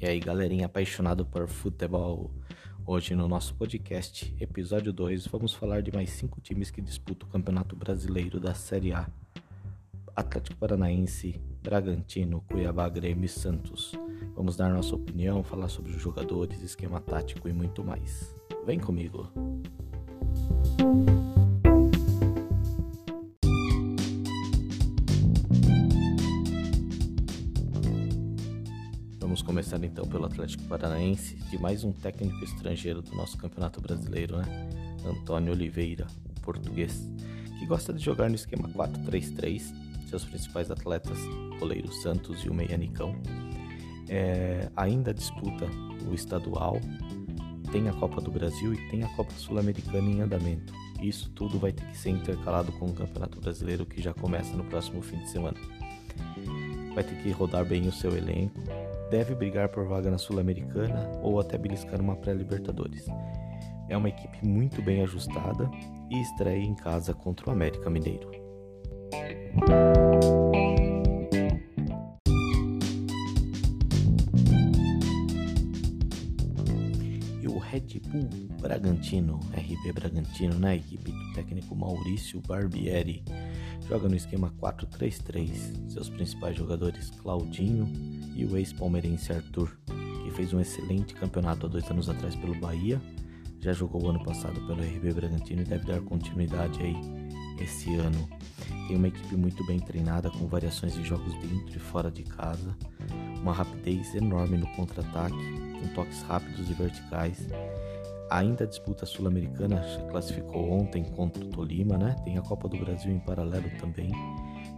E aí, galerinha apaixonado por futebol. Hoje no nosso podcast, episódio 2, vamos falar de mais cinco times que disputam o Campeonato Brasileiro da Série A. Atlético Paranaense, Bragantino, Cuiabá, Grêmio e Santos. Vamos dar nossa opinião, falar sobre os jogadores, esquema tático e muito mais. Vem comigo. Vamos começar então pelo Atlético Paranaense, de mais um técnico estrangeiro do nosso Campeonato Brasileiro, né? Antônio Oliveira, um português, que gosta de jogar no esquema 4-3-3. Seus principais atletas, goleiro Santos e o Meia Nicão. É, ainda disputa o estadual, tem a Copa do Brasil e tem a Copa Sul-Americana em andamento. Isso tudo vai ter que ser intercalado com o Campeonato Brasileiro que já começa no próximo fim de semana. Vai ter que rodar bem o seu elenco, deve brigar por vaga na Sul-Americana ou até beliscar uma pré-Libertadores. É uma equipe muito bem ajustada e estreia em casa contra o América Mineiro. E o Red Bull Bragantino, RB Bragantino, na equipe do técnico Maurício Barbieri, joga no esquema 4-3-3. Seus principais jogadores Claudinho e o ex-palmeirense Arthur, que fez um excelente campeonato há dois anos atrás pelo Bahia, já jogou ano passado pelo RB Bragantino e deve dar continuidade aí esse ano. Tem uma equipe muito bem treinada, com variações de jogos dentro e fora de casa, uma rapidez enorme no contra-ataque, com toques rápidos e verticais. Ainda disputa sul-americana, classificou ontem contra o Tolima, né? Tem a Copa do Brasil em paralelo também.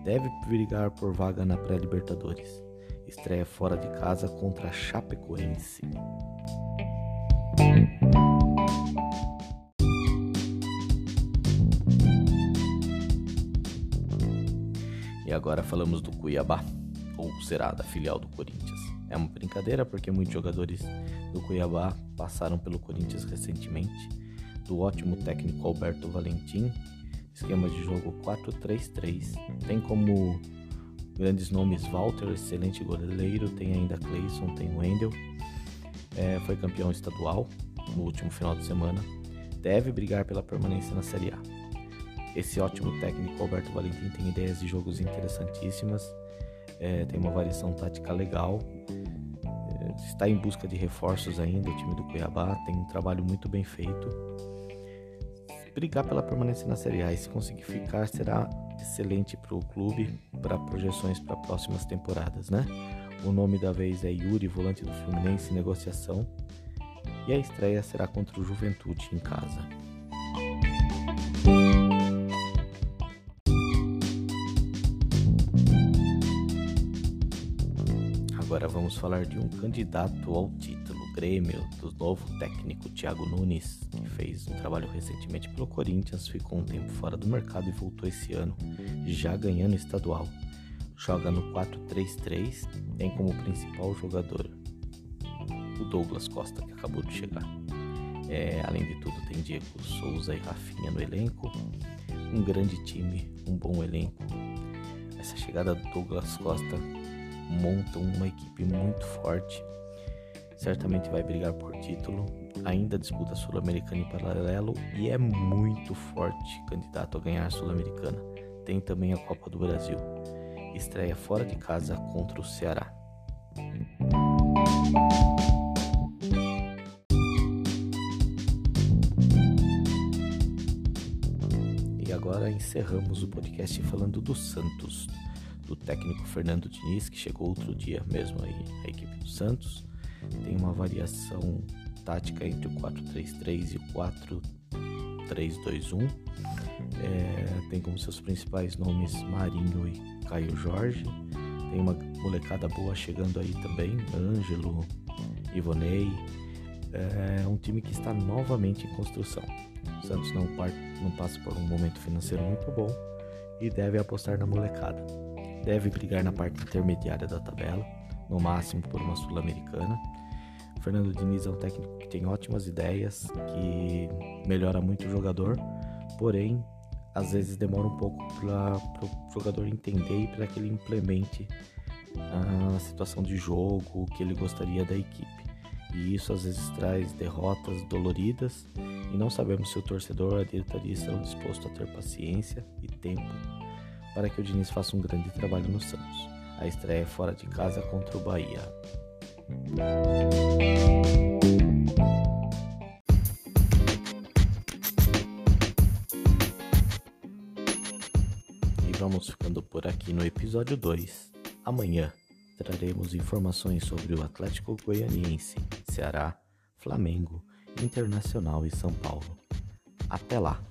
Deve brigar por vaga na pré-Libertadores. Estreia fora de casa contra a Chapecoense. E agora falamos do Cuiabá, ou será da filial do Corinthians. É uma brincadeira porque muitos jogadores do Cuiabá passaram pelo Corinthians recentemente. Do ótimo técnico Alberto Valentim, esquema de jogo 4-3-3. Tem como grandes nomes Walter, excelente goleiro, tem ainda Cleison, tem Wendel. É, foi campeão estadual no último final de semana. Deve brigar pela permanência na Série A. Esse ótimo técnico Alberto Valentim tem ideias de jogos interessantíssimas, é, tem uma variação tática legal, é, está em busca de reforços ainda. O time do Cuiabá tem um trabalho muito bem feito. Brigar pela permanência na Série A e se conseguir ficar será excelente para o clube, para projeções para próximas temporadas, né? O nome da vez é Yuri, volante do Fluminense, negociação. E a estreia será contra o Juventude em casa. Agora vamos falar de um candidato ao título, Grêmio, do novo técnico Thiago Nunes, que fez um trabalho recentemente pelo Corinthians, ficou um tempo fora do mercado e voltou esse ano, já ganhando estadual. Joga no 4-3-3, tem como principal jogador o Douglas Costa, que acabou de chegar. É, além de tudo, tem Diego Souza e Rafinha no elenco. Um grande time, um bom elenco. Essa chegada do Douglas Costa monta uma equipe muito forte. Certamente vai brigar por título. Ainda disputa Sul-Americana em paralelo e é muito forte candidato a ganhar a Sul-Americana. Tem também a Copa do Brasil. Estreia fora de casa contra o Ceará. E agora encerramos o podcast falando do Santos, do técnico Fernando Diniz, que chegou outro dia mesmo aí a equipe do Santos. Tem uma variação tática entre o 4-3-3 e o 4-3-2-1. É, tem como seus principais nomes Marinho e Caio Jorge. Tem uma molecada boa chegando aí também, Ângelo, Ivonei. É um time que está novamente em construção. O Santos não, não passa por um momento financeiro muito bom e deve apostar na molecada. Deve brigar na parte intermediária da tabela, no máximo por uma sul-americana. Fernando Diniz é um técnico que tem ótimas ideias, que melhora muito o jogador, porém às vezes demora um pouco para o jogador entender e para que ele implemente a situação de jogo, que ele gostaria da equipe. E isso às vezes traz derrotas doloridas e não sabemos se o torcedor a diretoria estão dispostos a ter paciência e tempo para que o Diniz faça um grande trabalho no Santos. A estreia é fora de casa contra o Bahia. E vamos ficando por aqui no episódio 2. Amanhã traremos informações sobre o Atlético Goianiense, Ceará, Flamengo, Internacional e São Paulo. Até lá!